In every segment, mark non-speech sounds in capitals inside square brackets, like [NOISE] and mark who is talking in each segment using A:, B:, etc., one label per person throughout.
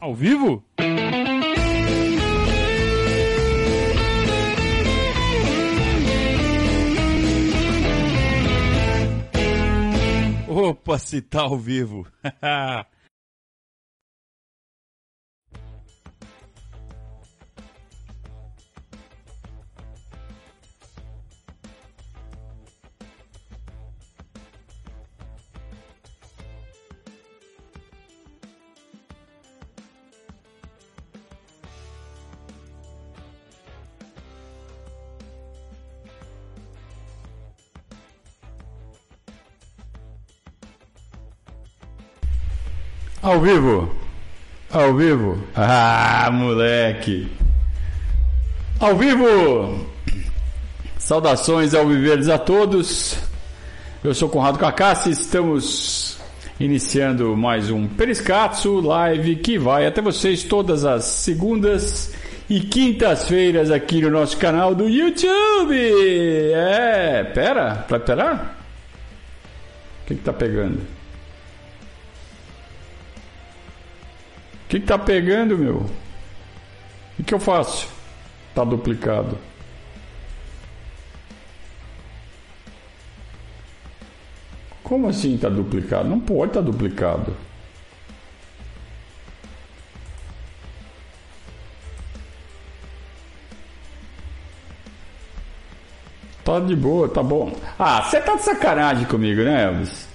A: Ao vivo? Opa, se tá ao vivo. [LAUGHS] Ao vivo? Ao vivo? Ah, moleque! Ao vivo! Saudações ao Viveres a todos. Eu sou Conrado Cacassi, estamos iniciando mais um Periscatso Live que vai até vocês todas as segundas e quintas-feiras aqui no nosso canal do YouTube. É, pera, pra esperar? O que, que tá pegando? O que, que tá pegando, meu? O que eu faço? Tá duplicado. Como assim tá duplicado? Não pode tá duplicado. Tá de boa, tá bom. Ah, você tá de sacanagem comigo, né, Elvis?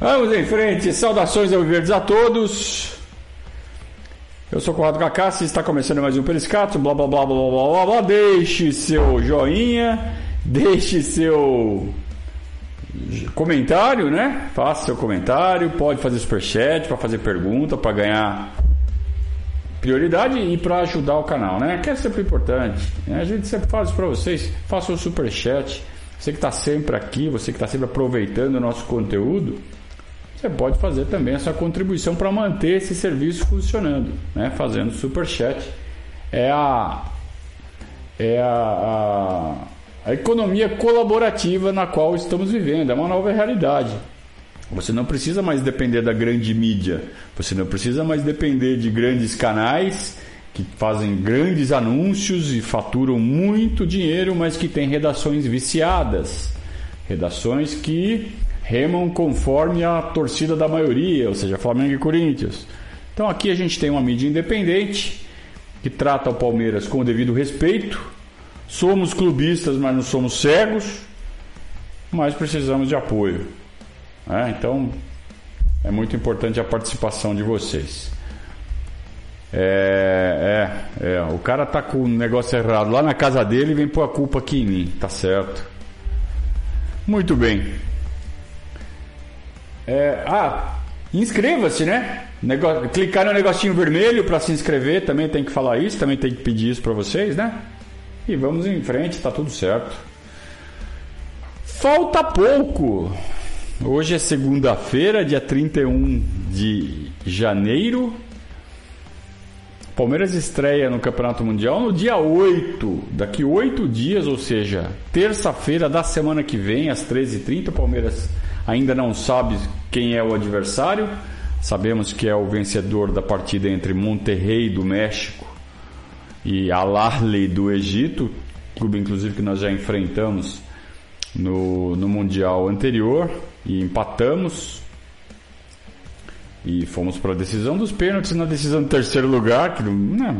A: Vamos em frente, saudações ao Verdes a todos. Eu sou Conrado Cacassi, está começando mais um Periscato, blá blá blá blá blá blá blá. Deixe seu joinha, deixe seu comentário, né? Faça seu comentário, pode fazer superchat para fazer pergunta, para ganhar prioridade e para ajudar o canal, né? Que é sempre importante. Né? A gente sempre faz para vocês, faça o superchat. Você que está sempre aqui, você que está sempre aproveitando o nosso conteúdo você pode fazer também a sua contribuição para manter esse serviço funcionando, né? fazendo super chat. É a é a, a, a economia colaborativa na qual estamos vivendo, é uma nova realidade. Você não precisa mais depender da grande mídia, você não precisa mais depender de grandes canais que fazem grandes anúncios e faturam muito dinheiro, mas que têm redações viciadas. Redações que remam conforme a torcida da maioria, ou seja, Flamengo e Corinthians. Então aqui a gente tem uma mídia independente que trata o Palmeiras com o devido respeito. Somos clubistas, mas não somos cegos, mas precisamos de apoio. É, então é muito importante a participação de vocês. É, é, é, o cara tá com o negócio errado lá na casa dele e vem pôr a culpa aqui em mim, tá certo? Muito bem. É, ah, inscreva-se, né? Clicar no negocinho vermelho para se inscrever, também tem que falar isso, também tem que pedir isso para vocês, né? E vamos em frente, tá tudo certo. Falta pouco. Hoje é segunda-feira, dia 31 de janeiro. Palmeiras estreia no Campeonato Mundial no dia 8, daqui 8 dias, ou seja, terça-feira da semana que vem, às 13h30. Palmeiras ainda não sabe quem é o adversário. Sabemos que é o vencedor da partida entre Monterrey do México e Al-Ahly do Egito, clube inclusive que nós já enfrentamos no, no Mundial anterior e empatamos. E fomos para a decisão dos pênaltis na decisão do terceiro lugar, que né,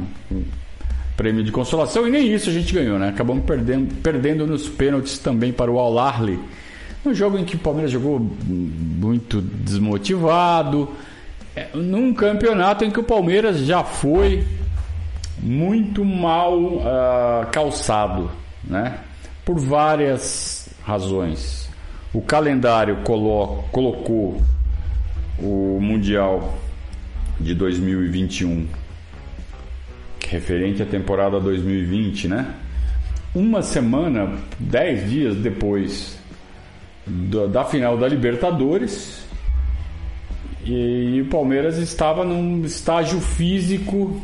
A: prêmio de consolação, e nem isso a gente ganhou, né? Acabamos perdendo, perdendo nos pênaltis também para o Al-Ahly um jogo em que o Palmeiras jogou muito desmotivado. É, num campeonato em que o Palmeiras já foi muito mal uh, calçado, né? Por várias razões. O calendário colo colocou o Mundial de 2021 referente à temporada 2020, né? Uma semana, dez dias depois da final da Libertadores. E o Palmeiras estava num estágio físico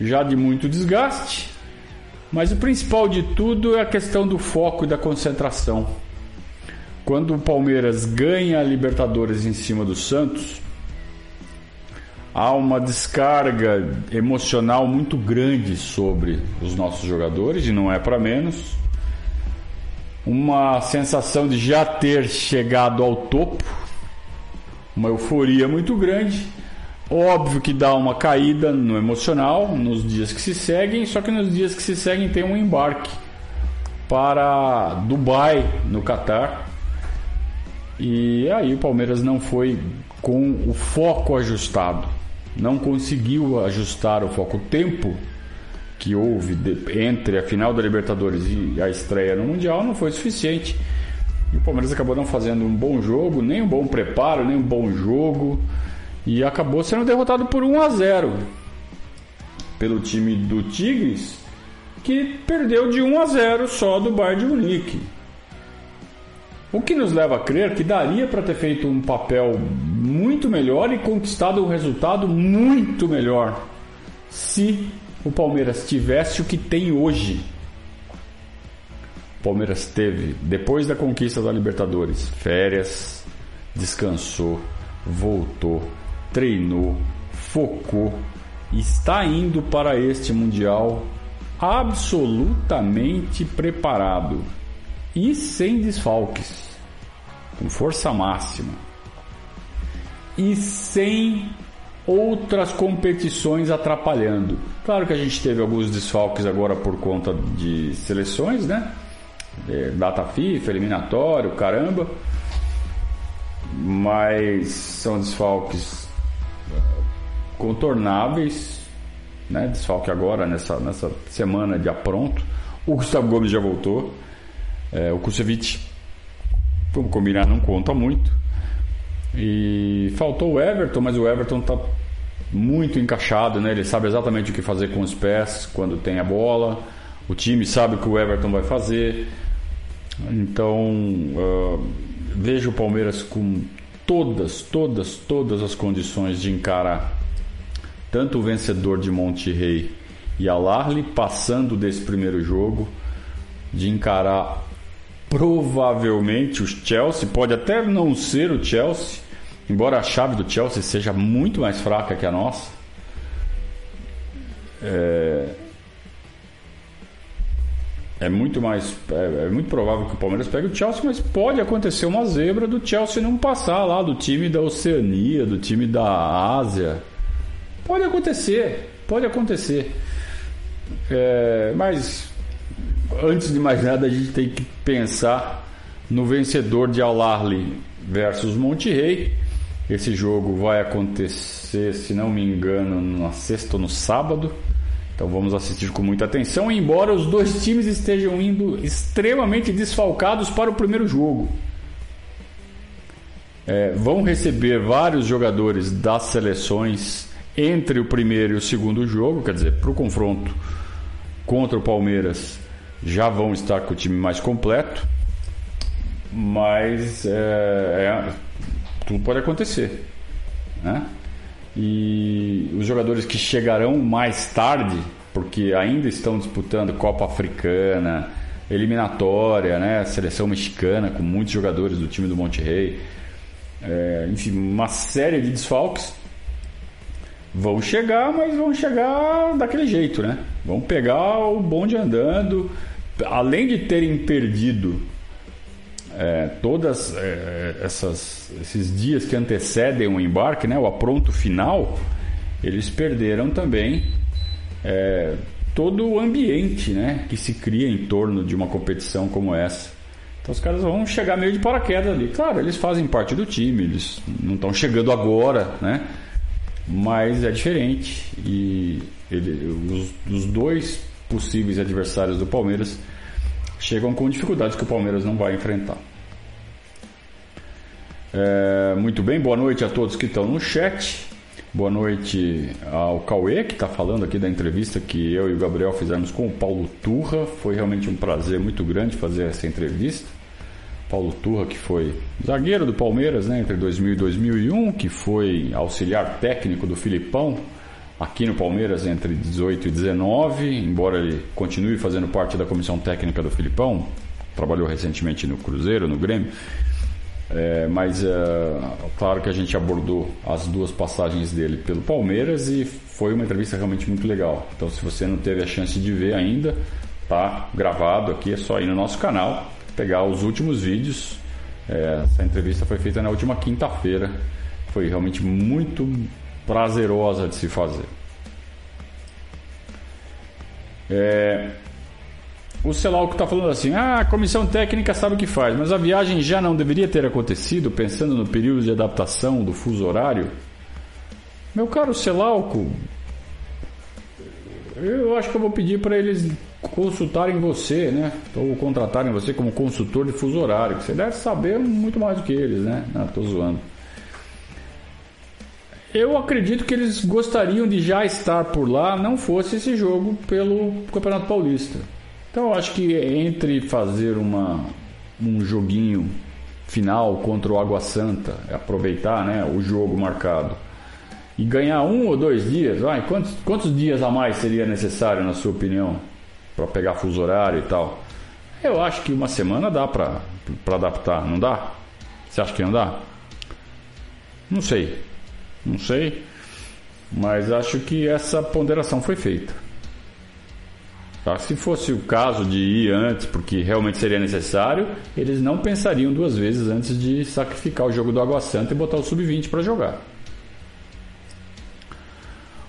A: já de muito desgaste. Mas o principal de tudo é a questão do foco e da concentração. Quando o Palmeiras ganha a Libertadores em cima do Santos, há uma descarga emocional muito grande sobre os nossos jogadores, e não é para menos. Uma sensação de já ter chegado ao topo, uma euforia muito grande. Óbvio que dá uma caída no emocional nos dias que se seguem, só que nos dias que se seguem tem um embarque para Dubai, no Catar. E aí o Palmeiras não foi com o foco ajustado não conseguiu ajustar o foco. O tempo que houve de, entre a final da Libertadores e a estreia no Mundial não foi suficiente. E o Palmeiras acabou não fazendo um bom jogo, nem um bom preparo, nem um bom jogo. E acabou sendo derrotado por 1 a 0 pelo time do Tigres, que perdeu de 1 a 0 só do Bayern de Munique. O que nos leva a crer que daria para ter feito um papel muito melhor e conquistado um resultado muito melhor se o Palmeiras tivesse o que tem hoje. O Palmeiras teve, depois da conquista da Libertadores, férias, descansou, voltou, treinou, focou, está indo para este Mundial absolutamente preparado e sem desfalques, com força máxima e sem outras competições atrapalhando. Claro que a gente teve alguns desfalques agora por conta de seleções, né? É, data FIFA, eliminatório, caramba. Mas são desfalques é, contornáveis, né? Desfalque agora nessa, nessa semana de apronto. O Gustavo Gomes já voltou. É, o Kusevich, vamos combinar, não conta muito. E faltou o Everton, mas o Everton está muito encaixado, né? Ele sabe exatamente o que fazer com os pés quando tem a bola. O time sabe o que o Everton vai fazer. Então uh, vejo o Palmeiras com todas, todas, todas as condições de encarar tanto o vencedor de Monte Rei e a Larly passando desse primeiro jogo, de encarar provavelmente o Chelsea, pode até não ser o Chelsea, embora a chave do Chelsea seja muito mais fraca que a nossa. É, é muito mais é, é, muito provável que o Palmeiras pegue o Chelsea, mas pode acontecer uma zebra do Chelsea não passar lá do time da Oceania, do time da Ásia. Pode acontecer, pode acontecer. É, mas antes de mais nada, a gente tem que pensar no vencedor de Al-Ahly versus Monterrey. Esse jogo vai acontecer, se não me engano, na sexta ou no sábado. Então vamos assistir com muita atenção, embora os dois times estejam indo extremamente desfalcados para o primeiro jogo. É, vão receber vários jogadores das seleções entre o primeiro e o segundo jogo, quer dizer, para o confronto contra o Palmeiras já vão estar com o time mais completo, mas é, é, tudo pode acontecer. Né? E os jogadores que chegarão mais tarde, porque ainda estão disputando Copa Africana, eliminatória, né? seleção mexicana, com muitos jogadores do time do Monte é, enfim, uma série de desfalques. Vão chegar, mas vão chegar daquele jeito, né? Vão pegar o bonde andando, além de terem perdido é, todas é, essas, esses dias que antecedem o embarque, né, o apronto final, eles perderam também é, todo o ambiente né, que se cria em torno de uma competição como essa. Então os caras vão chegar meio de paraquedas ali. Claro, eles fazem parte do time, eles não estão chegando agora, né? Mas é diferente e ele, os, os dois possíveis adversários do Palmeiras chegam com dificuldades que o Palmeiras não vai enfrentar. É, muito bem, boa noite a todos que estão no chat. Boa noite ao Cauê, que está falando aqui da entrevista que eu e o Gabriel fizemos com o Paulo Turra. Foi realmente um prazer muito grande fazer essa entrevista. Paulo Turra, que foi zagueiro do Palmeiras né, entre 2000 e 2001, que foi auxiliar técnico do Filipão aqui no Palmeiras entre 18 e 19, embora ele continue fazendo parte da comissão técnica do Filipão, trabalhou recentemente no Cruzeiro, no Grêmio. É, mas é, claro que a gente abordou as duas passagens dele pelo Palmeiras e foi uma entrevista realmente muito legal. Então, se você não teve a chance de ver ainda, tá gravado aqui, é só ir no nosso canal, pegar os últimos vídeos. É, essa entrevista foi feita na última quinta-feira. Foi realmente muito prazerosa de se fazer. É, o Celauco está falando assim: ah, a comissão técnica sabe o que faz, mas a viagem já não deveria ter acontecido pensando no período de adaptação do fuso horário? Meu caro Celauco, eu acho que eu vou pedir para eles consultarem você, né? Ou contratarem você como consultor de fuso horário, que você deve saber muito mais do que eles, né? Não, tô zoando. Eu acredito que eles gostariam de já estar por lá, não fosse esse jogo pelo Campeonato Paulista. Então eu acho que entre fazer uma, um joguinho final contra o Água Santa, aproveitar né, o jogo marcado e ganhar um ou dois dias, vai, quantos, quantos dias a mais seria necessário, na sua opinião, para pegar fuso horário e tal? Eu acho que uma semana dá para adaptar, não dá? Você acha que não dá? Não sei, não sei, mas acho que essa ponderação foi feita. Tá? Se fosse o caso de ir antes, porque realmente seria necessário, eles não pensariam duas vezes antes de sacrificar o jogo do Água Santa e botar o sub-20 para jogar.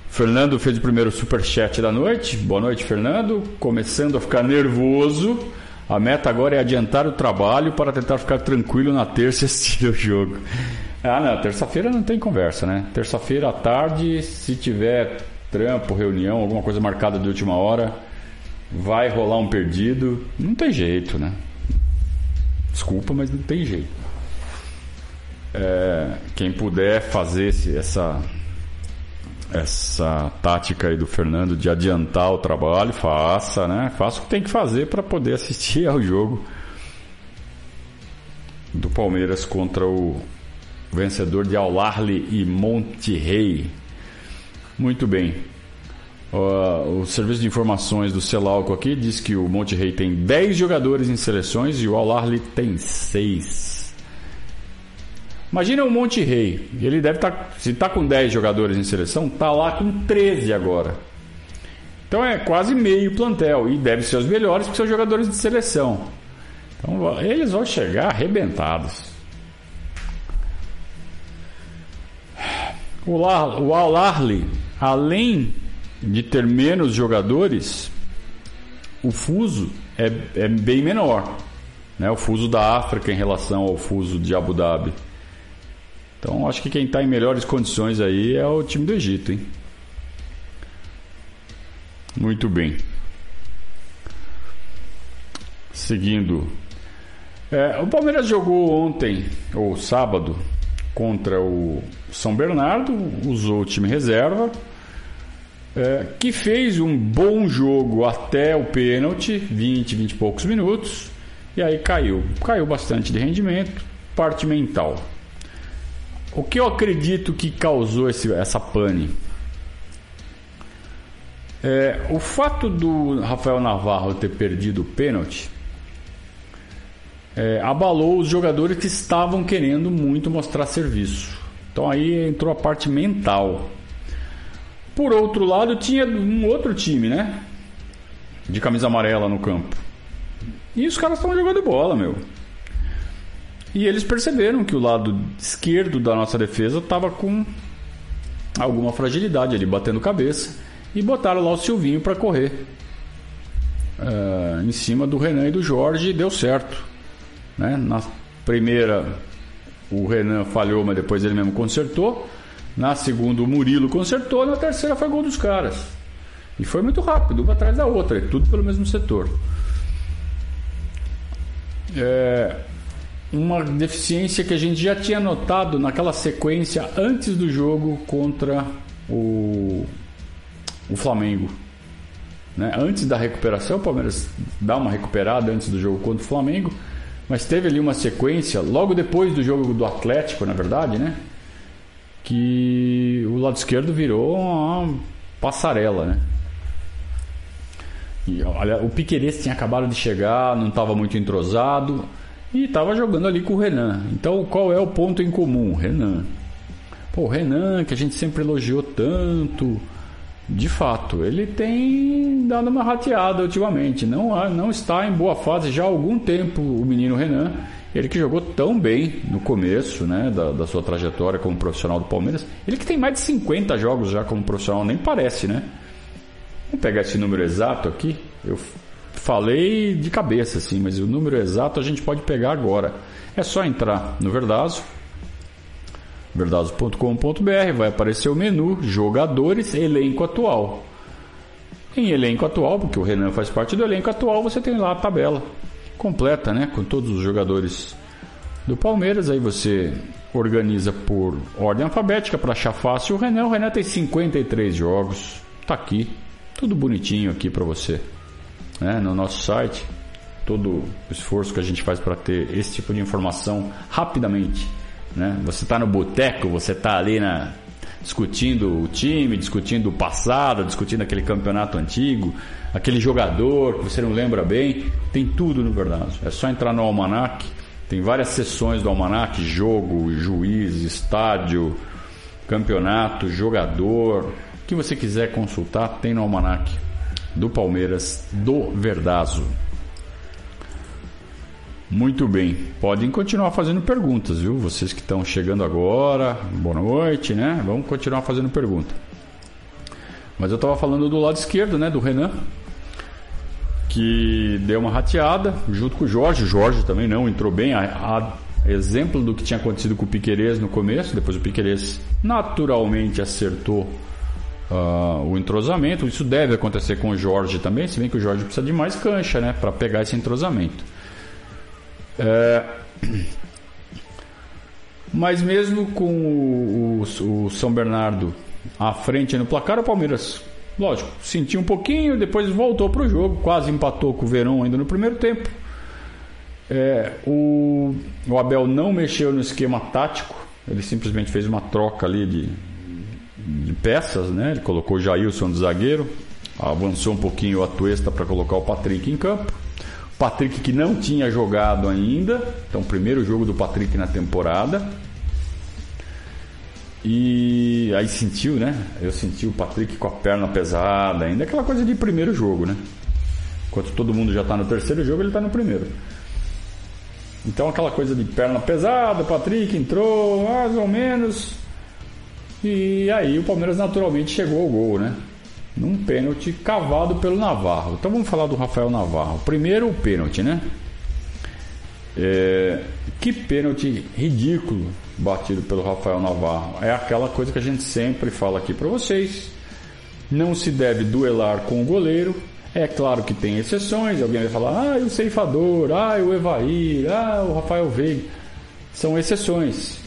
A: Fernando fez o primeiro superchat da noite. Boa noite, Fernando. Começando a ficar nervoso. A meta agora é adiantar o trabalho para tentar ficar tranquilo na terça e assistir o jogo. Ah, não, terça-feira não tem conversa, né? Terça-feira à tarde, se tiver trampo, reunião, alguma coisa marcada de última hora, vai rolar um perdido. Não tem jeito, né? Desculpa, mas não tem jeito. É, quem puder fazer esse, essa essa tática aí do Fernando de adiantar o trabalho, faça, né? Faça o que tem que fazer para poder assistir ao jogo do Palmeiras contra o vencedor de Al-Ahly e Monterrey. Muito bem. Uh, o serviço de informações do Celalco aqui diz que o Monte Rei tem 10 jogadores em seleções e o Al tem 6. Imagina o Monte Rei, ele deve estar, tá, se está com 10 jogadores em seleção, está lá com 13 agora. Então é quase meio plantel e deve ser os melhores porque são jogadores de seleção. Então eles vão chegar arrebentados. O, o Al-Ahly, além de ter menos jogadores, o fuso é, é bem menor. Né? O fuso da África em relação ao fuso de Abu Dhabi. Então acho que quem está em melhores condições aí é o time do Egito. Hein? Muito bem. Seguindo. É, o Palmeiras jogou ontem, ou sábado, contra o São Bernardo, usou o time reserva é, que fez um bom jogo até o pênalti, 20, 20 e poucos minutos, e aí caiu. Caiu bastante de rendimento, parte mental. O que eu acredito que causou esse, essa pane? É, o fato do Rafael Navarro ter perdido o pênalti é, abalou os jogadores que estavam querendo muito mostrar serviço. Então aí entrou a parte mental. Por outro lado, tinha um outro time, né? De camisa amarela no campo. E os caras estavam jogando bola, meu. E eles perceberam que o lado esquerdo da nossa defesa estava com alguma fragilidade ali, batendo cabeça. E botaram lá o Silvinho para correr. Uh, em cima do Renan e do Jorge e deu certo. Né? Na primeira, o Renan falhou, mas depois ele mesmo consertou. Na segunda, o Murilo consertou. Na terceira, foi gol dos caras. E foi muito rápido, uma atrás da outra, tudo pelo mesmo setor. É uma deficiência que a gente já tinha notado naquela sequência antes do jogo contra o, o Flamengo. Né? Antes da recuperação, o Palmeiras dá uma recuperada antes do jogo contra o Flamengo, mas teve ali uma sequência logo depois do jogo do Atlético, na verdade, né? que o lado esquerdo virou uma passarela, né? E olha, o Piqueires tinha acabado de chegar, não estava muito entrosado. e estava jogando ali com o Renan. Então, qual é o ponto em comum? Renan. Pô, o Renan, que a gente sempre elogiou tanto, de fato, ele tem dado uma rateada ultimamente. Não, não está em boa fase já há algum tempo o menino Renan. Ele que jogou tão bem no começo né, da, da sua trajetória como profissional do Palmeiras. Ele que tem mais de 50 jogos já como profissional, nem parece, né? Vamos pegar esse número exato aqui. Eu falei de cabeça, assim, mas o número exato a gente pode pegar agora. É só entrar no Verdazo, verdazo.com.br, vai aparecer o menu Jogadores, Elenco Atual. Em elenco atual, porque o Renan faz parte do elenco atual, você tem lá a tabela completa, né, com todos os jogadores do Palmeiras. Aí você organiza por ordem alfabética para achar fácil o Renan. O Renan tem 53 jogos, tá aqui, tudo bonitinho aqui para você né, no nosso site, todo o esforço que a gente faz para ter esse tipo de informação rapidamente. Né? Você está no boteco, você está ali na, discutindo o time, discutindo o passado, discutindo aquele campeonato antigo, aquele jogador que você não lembra bem, tem tudo no verdade. É só entrar no Almanac, tem várias sessões do Almanac, jogo, juiz, estádio, campeonato, jogador, o que você quiser consultar, tem no Almanac do Palmeiras do Verdazo. Muito bem, podem continuar fazendo perguntas, viu? Vocês que estão chegando agora, boa noite, né? Vamos continuar fazendo pergunta. Mas eu estava falando do lado esquerdo, né? Do Renan, que deu uma rateada junto com o Jorge. O Jorge também não entrou bem. A, a exemplo do que tinha acontecido com o Piquerez no começo, depois o Piquerez naturalmente acertou uh, o entrosamento. Isso deve acontecer com o Jorge também, se bem que o Jorge precisa de mais cancha, né, para pegar esse entrosamento. É... Mas mesmo com o, o, o, São Bernardo à frente no placar, o Palmeiras, lógico, sentiu um pouquinho, depois voltou para o jogo, quase empatou com o Verão ainda no primeiro tempo. É, o, o Abel não mexeu no esquema tático, ele simplesmente fez uma troca ali de, de peças, né? Ele colocou o Jailson de zagueiro, avançou um pouquinho o Atuesta para colocar o Patrick em campo. Patrick que não tinha jogado ainda, então primeiro jogo do Patrick na temporada. E aí sentiu, né? Eu senti o Patrick com a perna pesada, ainda aquela coisa de primeiro jogo, né? Enquanto todo mundo já está no terceiro jogo, ele está no primeiro. Então aquela coisa de perna pesada, Patrick entrou mais ou menos, e aí o Palmeiras naturalmente chegou ao gol, né? Num pênalti cavado pelo Navarro. Então vamos falar do Rafael Navarro. Primeiro o pênalti, né? É... Que pênalti ridículo batido pelo Rafael Navarro. É aquela coisa que a gente sempre fala aqui para vocês. Não se deve duelar com o goleiro. É claro que tem exceções. Alguém vai falar, ah, o ceifador, ah, o Evair, ah, o Rafael Veiga. São exceções.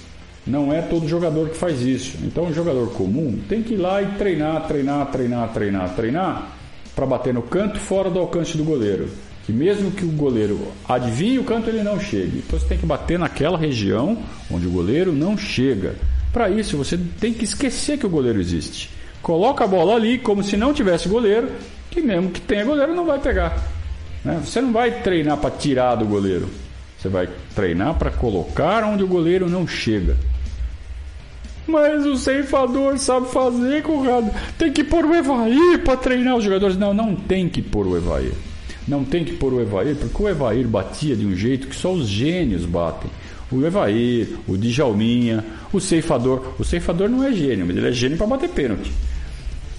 A: Não é todo jogador que faz isso. Então, o jogador comum tem que ir lá e treinar, treinar, treinar, treinar, treinar para bater no canto fora do alcance do goleiro. Que mesmo que o goleiro adivinhe o canto, ele não chegue. Então, você tem que bater naquela região onde o goleiro não chega. Para isso, você tem que esquecer que o goleiro existe. Coloca a bola ali como se não tivesse goleiro, que mesmo que tenha goleiro, não vai pegar. Né? Você não vai treinar para tirar do goleiro. Você vai treinar para colocar onde o goleiro não chega. Mas o ceifador sabe fazer, Conrado. Tem que pôr o Evair para treinar os jogadores. Não, não tem que pôr o Evair. Não tem que pôr o Evair, porque o Evair batia de um jeito que só os gênios batem. O Evair, o Djalminha, o ceifador. O ceifador não é gênio, mas ele é gênio para bater pênalti.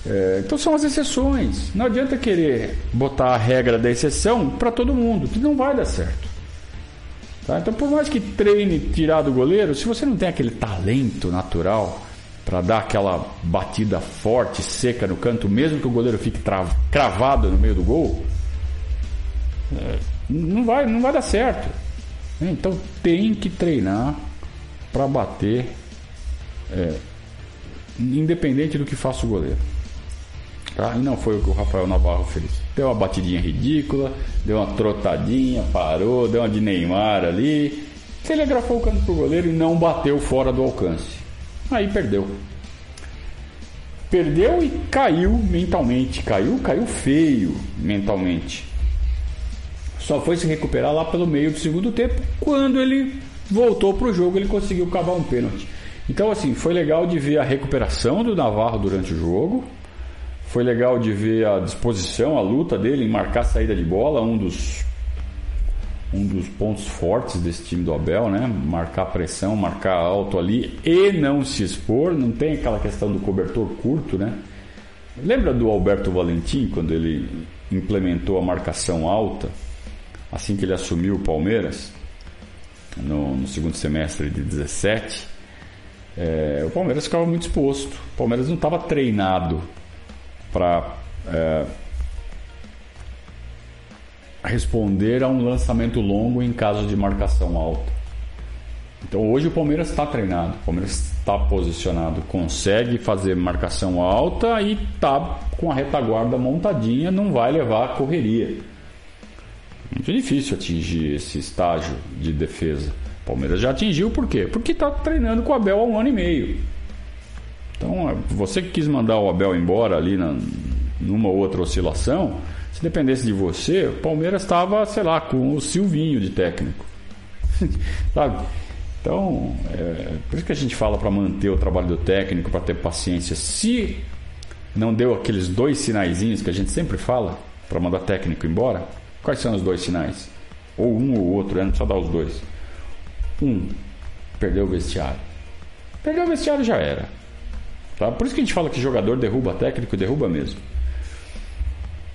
A: É, então são as exceções. Não adianta querer botar a regra da exceção para todo mundo, que não vai dar certo. Tá? Então, por mais que treine tirar do goleiro, se você não tem aquele talento natural para dar aquela batida forte, seca no canto, mesmo que o goleiro fique cravado no meio do gol, é, não, vai, não vai dar certo. Então tem que treinar para bater, é, independente do que faça o goleiro. Tá? E não foi o que o Rafael Navarro fez. Deu uma batidinha ridícula, deu uma trotadinha, parou, deu uma de Neymar ali. Telegrafou o canto pro goleiro e não bateu fora do alcance. Aí perdeu. Perdeu e caiu mentalmente. Caiu, caiu feio mentalmente. Só foi se recuperar lá pelo meio do segundo tempo, quando ele voltou para o jogo, ele conseguiu cavar um pênalti. Então, assim, foi legal de ver a recuperação do Navarro durante o jogo. Foi legal de ver a disposição, a luta dele em marcar a saída de bola, um dos um dos pontos fortes desse time do Abel, né? Marcar pressão, marcar alto ali e não se expor, não tem aquela questão do cobertor curto, né? Lembra do Alberto Valentim quando ele implementou a marcação alta assim que ele assumiu o Palmeiras no, no segundo semestre de 17? É, o Palmeiras ficava muito exposto. O Palmeiras não estava treinado para é, responder a um lançamento longo em caso de marcação alta. Então hoje o Palmeiras está treinado, o Palmeiras está posicionado, consegue fazer marcação alta e está com a retaguarda montadinha, não vai levar a correria. Muito difícil atingir esse estágio de defesa. O Palmeiras já atingiu por quê? Porque está treinando com o Abel há um ano e meio. Então, você que quis mandar o Abel embora ali na, numa outra oscilação, se dependesse de você, o Palmeiras estava, sei lá, com o Silvinho de técnico. [LAUGHS] Sabe? Então, é, por isso que a gente fala para manter o trabalho do técnico, para ter paciência. Se não deu aqueles dois sinaizinhos que a gente sempre fala para mandar técnico embora, quais são os dois sinais? Ou um ou outro, né? não precisa dar os dois. Um, perdeu o vestiário. Perdeu o vestiário já era. Tá? Por isso que a gente fala que jogador derruba técnico, derruba mesmo.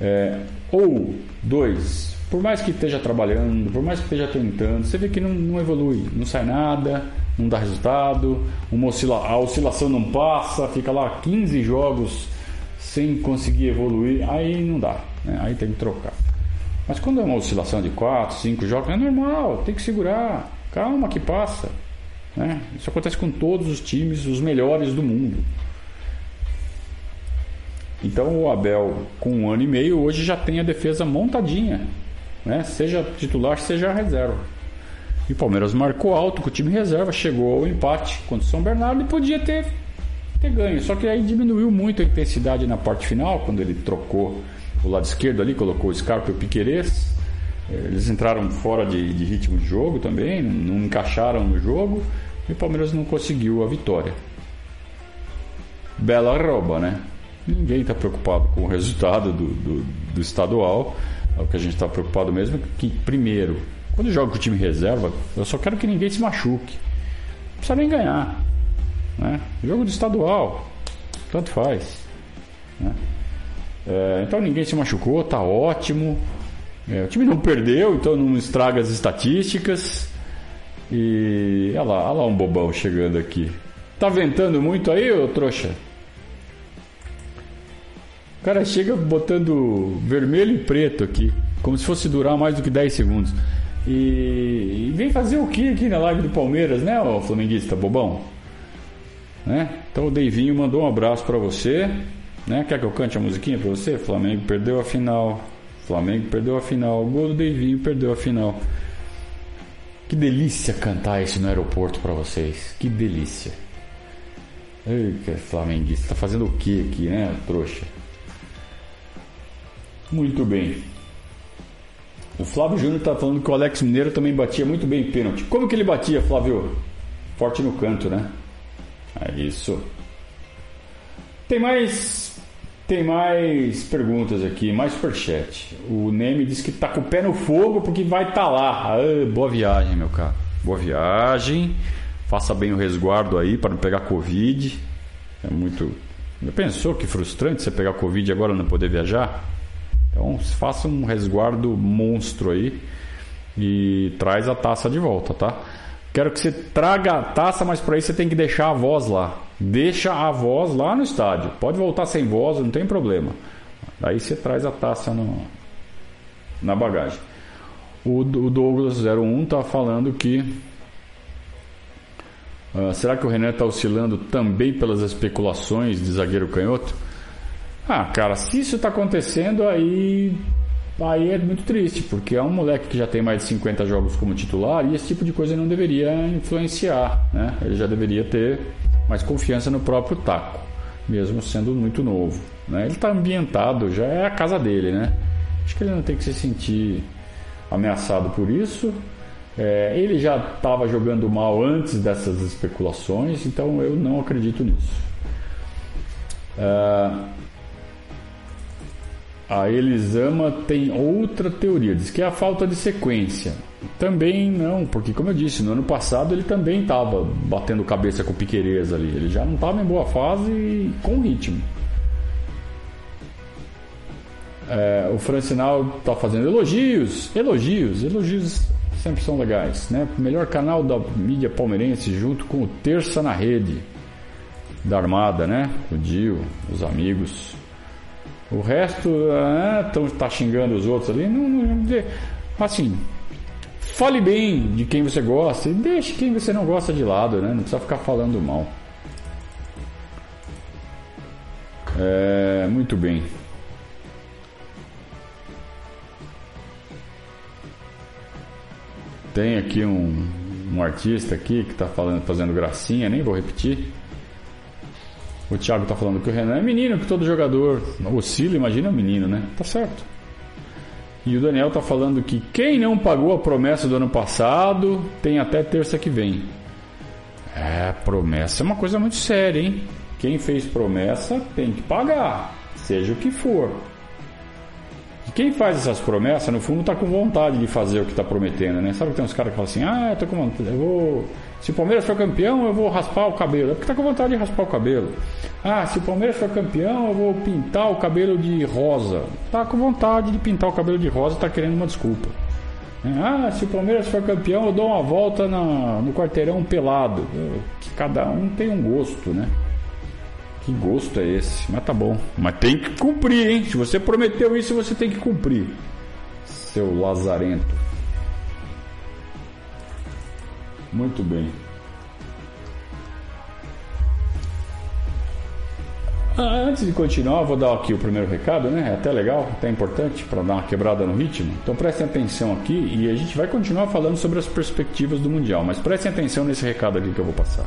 A: É, ou dois, por mais que esteja trabalhando, por mais que esteja tentando, você vê que não, não evolui, não sai nada, não dá resultado, uma oscila a oscilação não passa, fica lá 15 jogos sem conseguir evoluir, aí não dá, né? aí tem que trocar. Mas quando é uma oscilação de 4, 5 jogos, é normal, tem que segurar, calma que passa. Né? Isso acontece com todos os times, os melhores do mundo. Então o Abel, com um ano e meio, hoje já tem a defesa montadinha, né? seja titular, seja reserva. E o Palmeiras marcou alto com o time reserva, chegou ao empate contra o São Bernardo e podia ter, ter ganho. Só que aí diminuiu muito a intensidade na parte final, quando ele trocou o lado esquerdo ali, colocou o Scarpa e o Piquerez. Eles entraram fora de, de ritmo de jogo também, não encaixaram no jogo e o Palmeiras não conseguiu a vitória. Bela rouba, né? Ninguém está preocupado com o resultado do, do, do estadual. O que a gente está preocupado mesmo é que, primeiro, quando joga com o time reserva, eu só quero que ninguém se machuque. Não precisa nem ganhar. Né? Jogo do estadual, tanto faz. Né? É, então ninguém se machucou, tá ótimo. É, o time não perdeu, então não estraga as estatísticas. E olha lá, olha lá um bobão chegando aqui. Tá ventando muito aí, ô trouxa? O cara chega botando vermelho e preto aqui, como se fosse durar mais do que 10 segundos. E, e vem fazer o que aqui na live do Palmeiras, né, o flamenguista bobão? Né? Então o Deivinho mandou um abraço para você. Né? Quer que eu cante a musiquinha para você? Flamengo perdeu a final. Flamengo perdeu a final. O gol do Deivinho perdeu a final. Que delícia cantar isso no aeroporto para vocês. Que delícia. Ei, que flamenguista. Tá fazendo o que aqui, né, trouxa? Muito bem. O Flávio Júnior está falando que o Alex Mineiro também batia muito bem pênalti. Como que ele batia, Flávio? Forte no canto, né? É isso. Tem mais tem mais perguntas aqui, mais superchat. O Neme diz que tá com o pé no fogo porque vai estar tá lá. Ah, boa viagem, meu cara. Boa viagem. Faça bem o resguardo aí para não pegar Covid. É muito. Já pensou que frustrante você pegar Covid e agora não poder viajar? Então faça um resguardo monstro aí e traz a taça de volta, tá? Quero que você traga a taça, mas para isso você tem que deixar a voz lá. Deixa a voz lá no estádio. Pode voltar sem voz, não tem problema. Aí você traz a taça no, na bagagem. O, o Douglas 01 tá falando que uh, será que o René está oscilando também pelas especulações de zagueiro canhoto? Ah, cara, se isso está acontecendo, aí aí é muito triste, porque é um moleque que já tem mais de 50 jogos como titular e esse tipo de coisa não deveria influenciar, né? Ele já deveria ter mais confiança no próprio taco, mesmo sendo muito novo, né? Ele está ambientado, já é a casa dele, né? Acho que ele não tem que se sentir ameaçado por isso. É, ele já estava jogando mal antes dessas especulações, então eu não acredito nisso. Uh, a Elisama tem outra teoria, diz que é a falta de sequência. Também não, porque como eu disse, no ano passado ele também estava batendo cabeça com Piqueires ali. Ele já não estava em boa fase e com ritmo. É, o Francinal está fazendo elogios, elogios, elogios sempre são legais, né? Melhor canal da mídia palmeirense junto com o Terça na Rede da Armada, né? O Dio, os amigos. O resto ah, tão, tá xingando os outros ali. Não, não, assim, fale bem de quem você gosta e deixe quem você não gosta de lado, né? Não precisa ficar falando mal. É, muito bem. Tem aqui um, um artista aqui que está fazendo gracinha, nem vou repetir. O Thiago está falando que o Renan é menino, que todo jogador oscila, imagina o menino, né? Tá certo. E o Daniel está falando que quem não pagou a promessa do ano passado tem até terça que vem. É, promessa é uma coisa muito séria, hein? Quem fez promessa tem que pagar, seja o que for. Quem faz essas promessas, no fundo, está com vontade de fazer o que está prometendo, né? Sabe que tem uns caras que falam assim, ah, eu tô com vontade, eu vou. Se o Palmeiras for campeão, eu vou raspar o cabelo. É porque está com vontade de raspar o cabelo. Ah, se o Palmeiras for campeão, eu vou pintar o cabelo de rosa. Está com vontade de pintar o cabelo de rosa, está querendo uma desculpa. Ah, se o Palmeiras for campeão, eu dou uma volta na, no quarteirão pelado. Que cada um tem um gosto, né? Que gosto é esse? Mas tá bom. Mas tem que cumprir, hein? Se você prometeu isso, você tem que cumprir. Seu lazarento. Muito bem. Ah, antes de continuar, vou dar aqui o primeiro recado, né? É até legal, até importante para dar uma quebrada no ritmo. Então prestem atenção aqui e a gente vai continuar falando sobre as perspectivas do Mundial, mas prestem atenção nesse recado aqui que eu vou passar.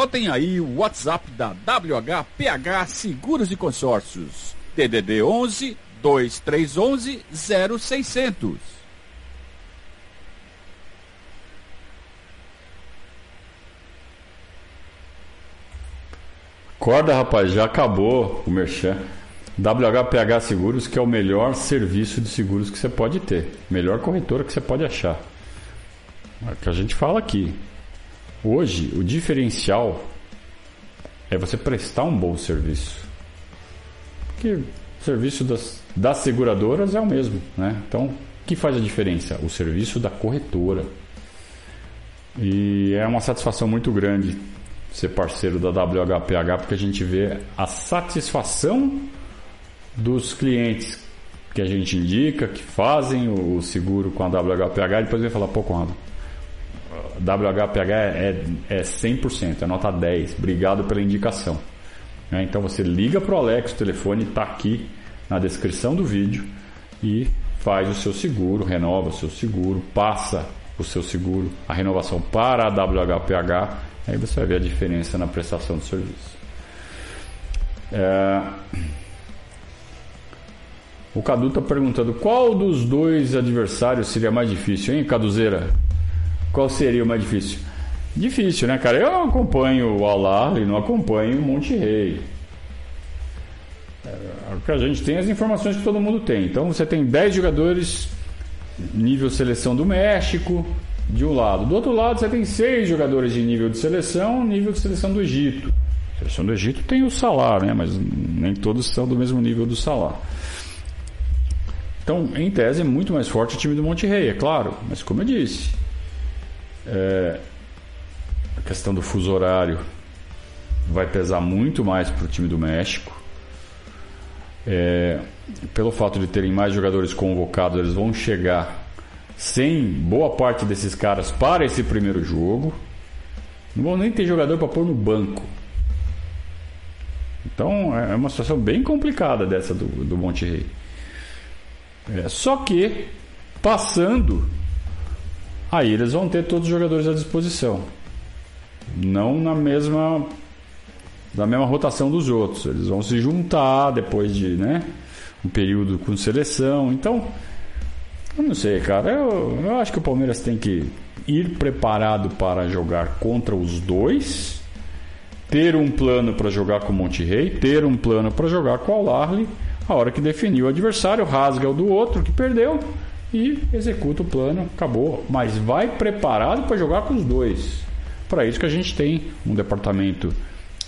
B: Anotem aí o WhatsApp da WHPH Seguros e Consórcios. DDD 11 2311 0600.
A: Acorda, rapaz, já acabou o Merchan. WHPH Seguros, que é o melhor serviço de seguros que você pode ter. Melhor corretora que você pode achar. É o que a gente fala aqui. Hoje, o diferencial é você prestar um bom serviço. Porque o serviço das, das seguradoras é o mesmo, né? Então, o que faz a diferença? O serviço da corretora. E é uma satisfação muito grande ser parceiro da WHPH, porque a gente vê a satisfação dos clientes que a gente indica, que fazem o seguro com a WHPH, e depois vem falar, pô, Conrado, WHPH é, é 100%, é nota 10. Obrigado pela indicação. É, então você liga para o Alex, o telefone está aqui na descrição do vídeo e faz o seu seguro, renova o seu seguro, passa o seu seguro, a renovação para a WHPH, aí você vai ver a diferença na prestação do serviço. É... O Cadu está perguntando qual dos dois adversários seria mais difícil, hein, Caduzeira? Qual seria o mais difícil? Difícil, né, cara? Eu não acompanho o Al e não acompanho o Monte Rei. É, a gente tem as informações que todo mundo tem. Então você tem 10 jogadores nível seleção do México, de um lado. Do outro lado, você tem seis jogadores de nível de seleção, nível de seleção do Egito. A seleção do Egito tem o salário, né? mas nem todos são do mesmo nível do salário. Então, em tese, é muito mais forte o time do Monte Rei, é claro, mas como eu disse, é, a questão do fuso horário vai pesar muito mais para o time do México. É, pelo fato de terem mais jogadores convocados, eles vão chegar sem boa parte desses caras para esse primeiro jogo. Não vão nem ter jogador para pôr no banco. Então é uma situação bem complicada dessa do, do Monte Rei. É, só que, passando, aí eles vão ter todos os jogadores à disposição. Não na mesma da mesma rotação dos outros. Eles vão se juntar depois de né, um período com seleção. Então, eu não sei, cara. Eu, eu acho que o Palmeiras tem que ir preparado para jogar contra os dois, ter um plano para jogar com o Monte Rei, ter um plano para jogar com o Al-Ahly. A hora que definir o adversário, rasga o do outro que perdeu e executa o plano, acabou. Mas vai preparado para jogar com os dois. Para isso que a gente tem um departamento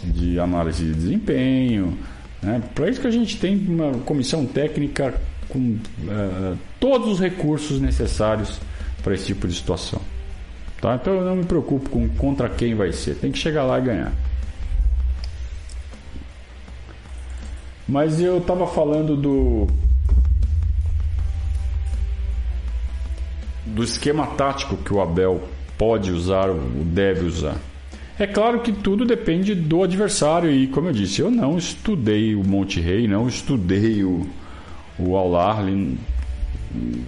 A: de análise de desempenho. Né? Para isso que a gente tem uma comissão técnica com uh, todos os recursos necessários para esse tipo de situação. Tá? Então eu não me preocupo com contra quem vai ser. Tem que chegar lá e ganhar. Mas eu estava falando do do esquema tático que o Abel pode usar ou deve usar. É claro que tudo depende do adversário e, como eu disse, eu não estudei o Monte Rei, não estudei o, o Al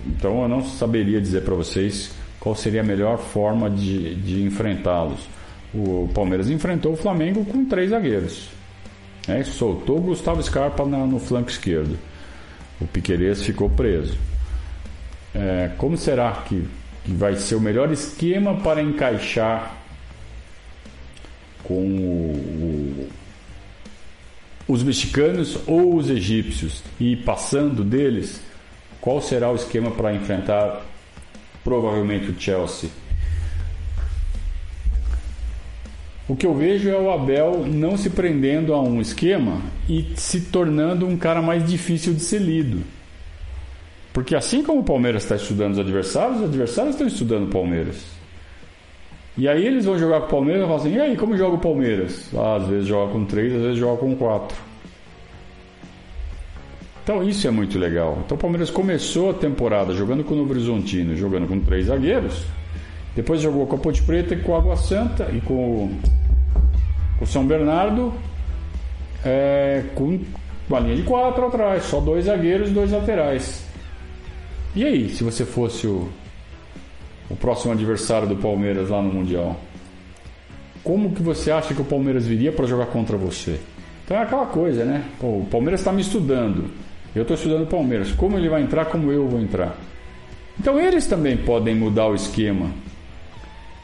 A: então eu não saberia dizer para vocês qual seria a melhor forma de, de enfrentá-los. O Palmeiras enfrentou o Flamengo com três zagueiros. É, soltou o Gustavo Scarpa na, no flanco esquerdo. O Piquerez ficou preso. É, como será que, que vai ser o melhor esquema para encaixar com o, o, os mexicanos ou os egípcios e passando deles, qual será o esquema para enfrentar provavelmente o Chelsea? O que eu vejo é o Abel não se prendendo a um esquema e se tornando um cara mais difícil de ser lido. Porque assim como o Palmeiras está estudando os adversários, os adversários estão estudando o Palmeiras. E aí eles vão jogar com o Palmeiras e falam assim, e aí, como joga o Palmeiras? Ah, às vezes joga com três, às vezes joga com quatro. Então isso é muito legal. Então o Palmeiras começou a temporada jogando com o Novo Horizontino, jogando com três zagueiros. Depois jogou com a Ponte Preta e com a Água Santa e com, o São Bernardo é, com uma linha de quatro atrás, só dois zagueiros e dois laterais. E aí, se você fosse o o próximo adversário do Palmeiras lá no Mundial. Como que você acha que o Palmeiras viria para jogar contra você? Então é aquela coisa, né? Pô, o Palmeiras está me estudando. Eu estou estudando o Palmeiras. Como ele vai entrar, como eu vou entrar. Então eles também podem mudar o esquema.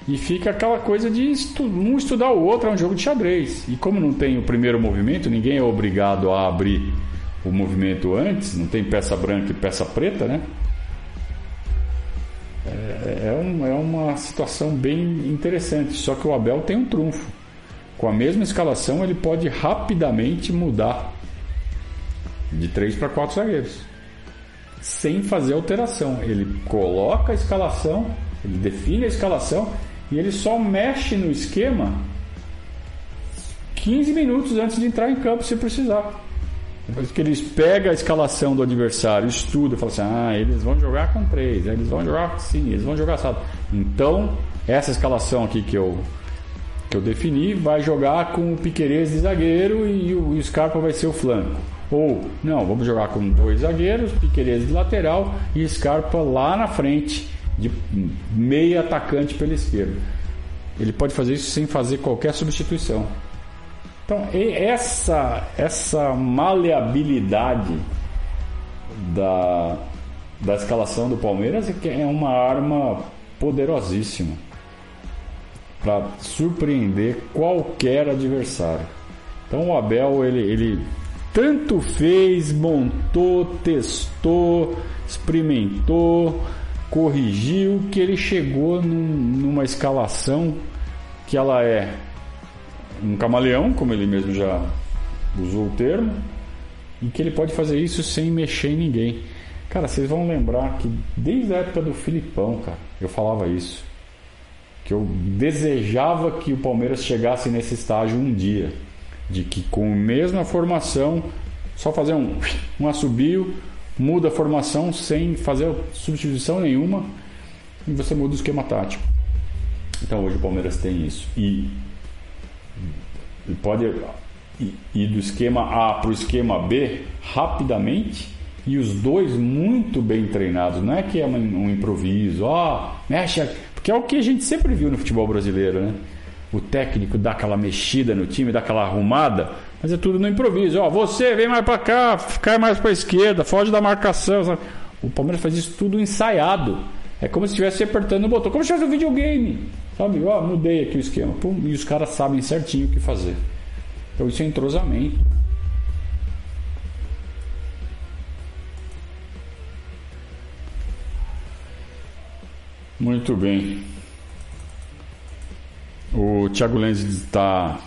A: E fica aquela coisa de estu um estudar o outro, é um jogo de xadrez. E como não tem o primeiro movimento, ninguém é obrigado a abrir o movimento antes, não tem peça branca e peça preta, né? É, é, um, é uma situação bem interessante. Só que o Abel tem um trunfo. Com a mesma escalação, ele pode rapidamente mudar de 3 para 4 zagueiros. Sem fazer alteração. Ele coloca a escalação, ele define a escalação e ele só mexe no esquema 15 minutos antes de entrar em campo se precisar. Depois que eles pegam a escalação do adversário, estudam, falam assim: ah, eles vão jogar com três, eles vão jogar sim, eles vão jogar assado. Então, essa escalação aqui que eu, que eu defini vai jogar com o Piquerez de zagueiro e o, o Scarpa vai ser o flanco. Ou, não, vamos jogar com dois zagueiros, Piquerez de lateral e Scarpa lá na frente, de meia atacante pela esquerda. Ele pode fazer isso sem fazer qualquer substituição. Então, essa, essa maleabilidade da, da escalação do Palmeiras é, é uma arma poderosíssima para surpreender qualquer adversário. Então, o Abel, ele, ele tanto fez, montou, testou, experimentou corrigiu que ele chegou num, numa escalação que ela é um camaleão, como ele mesmo já usou o termo, e que ele pode fazer isso sem mexer em ninguém. Cara, vocês vão lembrar que desde a época do Filipão, cara, eu falava isso. Que eu desejava que o Palmeiras chegasse nesse estágio um dia. De que com a mesma formação, só fazer um, um assobio, muda a formação sem fazer substituição nenhuma e você muda o esquema tático. Então hoje o Palmeiras tem isso. E, e pode ir do esquema A para o esquema B rapidamente e os dois muito bem treinados. Não é que é um improviso, ó, oh, mexe, porque é o que a gente sempre viu no futebol brasileiro, né? O técnico dá aquela mexida no time, dá aquela arrumada, mas é tudo no improviso. Ó, oh, você vem mais para cá, cai mais para esquerda, foge da marcação. Sabe? O Palmeiras faz isso tudo ensaiado. É como se estivesse apertando o botão, como se fosse um videogame. Sabe? Ó, mudei aqui o esquema. Pum, e os caras sabem certinho o que fazer. Então isso é entrosamento. Muito bem. O Thiago Lenz está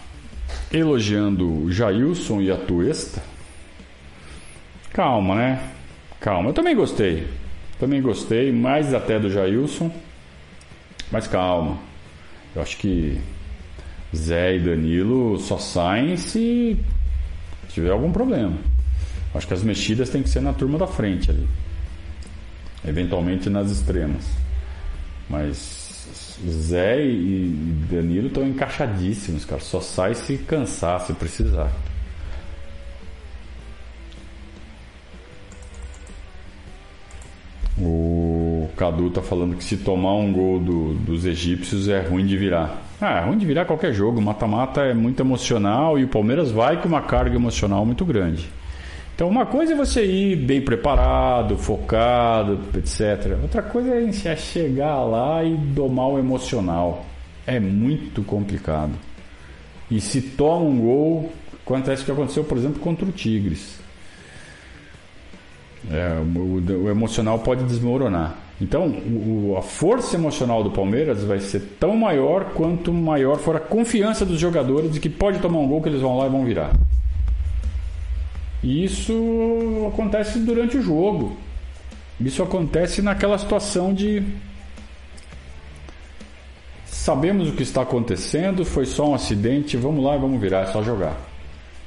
A: elogiando o Jailson e a Tuesta. Calma, né? Calma. Eu também gostei. Também gostei, mais até do Jailson. Mas calma. Eu acho que Zé e Danilo só saem se tiver algum problema. Acho que as mexidas tem que ser na turma da frente ali. Eventualmente nas extremas. Mas Zé e Danilo estão encaixadíssimos, cara. Só sai se cansar, se precisar. O Cadu tá falando que se tomar um gol do, dos egípcios é ruim de virar. Ah, é ruim de virar qualquer jogo. Mata-mata é muito emocional e o Palmeiras vai com uma carga emocional muito grande. Então, uma coisa é você ir bem preparado, focado, etc. Outra coisa é chegar lá e domar o emocional. É muito complicado. E se toma um gol, acontece o que aconteceu, por exemplo, contra o Tigres. É, o, o, emocional pode desmoronar. Então, o, a força emocional do Palmeiras vai ser tão maior quanto maior for a confiança dos jogadores de que pode tomar um gol que eles vão lá e vão virar. E isso acontece durante o jogo. Isso acontece naquela situação de sabemos o que está acontecendo, foi só um acidente, vamos lá, vamos virar, é só jogar.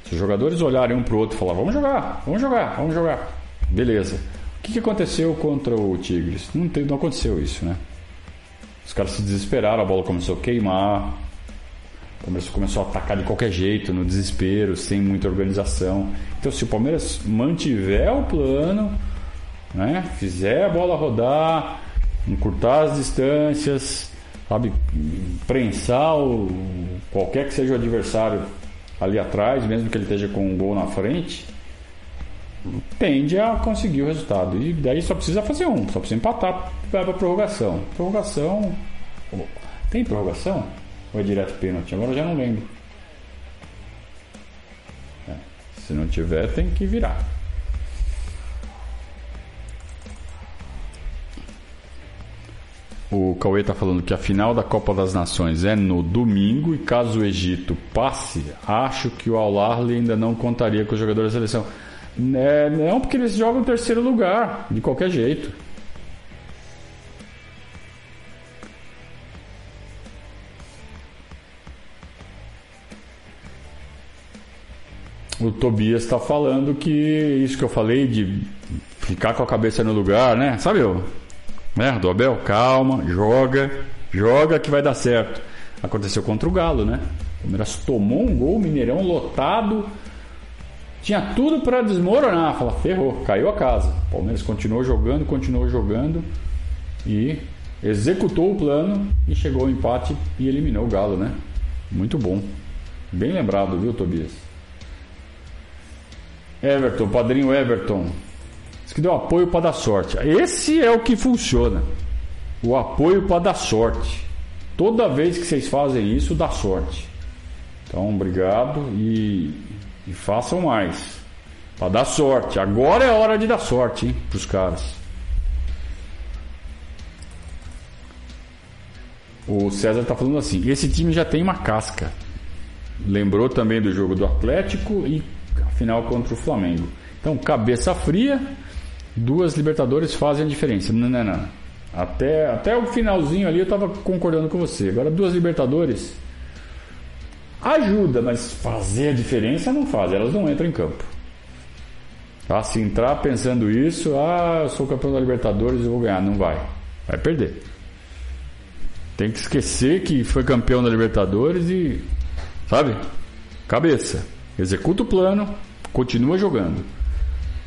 A: Se os jogadores olharem um para o outro e falar, vamos jogar, vamos jogar, vamos jogar, beleza. O que, aconteceu contra o Tigres? Não, não aconteceu isso, né? Os caras se desesperaram, a bola começou a queimar, Palmeiras começou a atacar de qualquer jeito, no desespero, sem muita organização. Então, se o Palmeiras mantiver o plano, né, fizer a bola rodar, encurtar as distâncias, sabe, prensar o, qualquer que seja o adversário ali atrás, mesmo que ele esteja com um gol na frente, tende a conseguir o resultado. E daí só precisa fazer um, só precisa empatar, para prorrogação. Prorrogação. Tem prorrogação? Ou é direto pênalti? Agora eu já não lembro. É. Se não tiver, tem que virar. O Cauê está falando que a final da Copa das Nações é no domingo e caso o Egito passe, acho que o Al-Ahly ainda não contaria com os jogadores da seleção. É, não, porque eles jogam terceiro lugar, de qualquer jeito. o Tobias está falando que isso que eu falei de ficar com a cabeça no lugar, né? Sabe o né? do Abel? Calma, joga, joga que vai dar certo. Aconteceu contra o Galo, né? O Palmeiras tomou um gol, Mineirão lotado, tinha tudo para desmoronar. Fala, ferrou, caiu a casa. O Palmeiras continuou jogando, continuou jogando e executou o plano e chegou ao empate e eliminou o Galo, né? Muito bom. Bem lembrado, viu, Tobias? Everton, padrinho Everton. Diz que deu apoio para dar sorte. Esse é o que funciona. O apoio para dar sorte. Toda vez que vocês fazem isso, dá sorte. Então, obrigado e, e façam mais. Para dar sorte. Agora é hora de dar sorte, hein, pros caras. O César está falando assim: esse time já tem uma casca. Lembrou também do jogo do Atlético e a final contra o Flamengo. Então, cabeça fria, duas Libertadores fazem a diferença. Não, não, não. Até, até o finalzinho ali eu estava concordando com você. Agora, duas Libertadores ajuda, mas fazer a diferença não faz. Elas não entram em campo. Tá? Se entrar pensando isso, ah, eu sou campeão da Libertadores e vou ganhar. Não vai. Vai perder. Tem que esquecer que foi campeão da Libertadores e. Sabe? Cabeça. Executa o plano, continua jogando.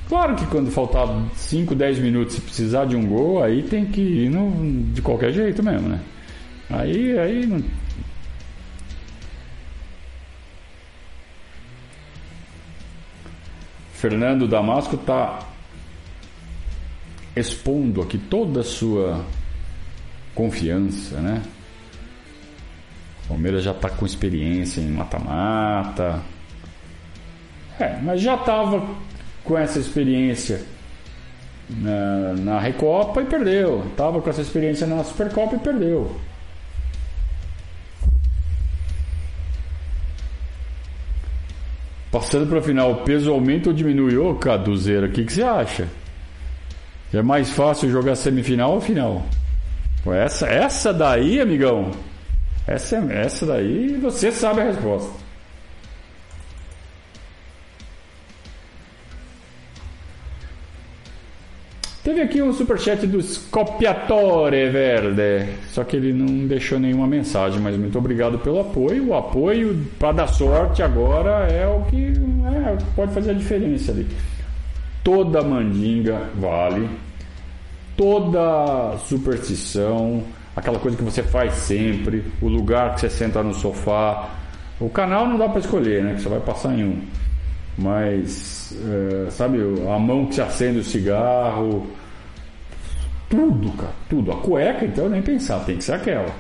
A: Claro que quando faltar 5, 10 minutos se precisar de um gol, aí tem que ir no, de qualquer jeito mesmo, né? Aí, aí não, Fernando Damasco está expondo aqui toda a sua confiança, né? O Palmeiras já está com experiência em mata-mata. É, mas já estava com essa experiência na, na Recopa e perdeu. Estava com essa experiência na Supercopa e perdeu. Passando para o final, o peso aumenta ou diminui? Ô, Caduzeiro, o que, que você acha? É mais fácil jogar semifinal ou final? Essa, essa daí, amigão, essa, essa daí você sabe a resposta. Teve aqui um superchat do Scopiatore Verde, só que ele não deixou nenhuma mensagem, mas muito obrigado pelo apoio. O apoio para dar sorte agora é o que é, pode fazer a diferença ali. Toda mandinga vale, toda superstição, aquela coisa que você faz sempre, o lugar que você senta no sofá. O canal não dá para escolher, né? Que você vai passar em um mas é, sabe, a mão que se acende o cigarro, tudo, cara, tudo. A cueca, então, nem pensar, tem que ser aquela.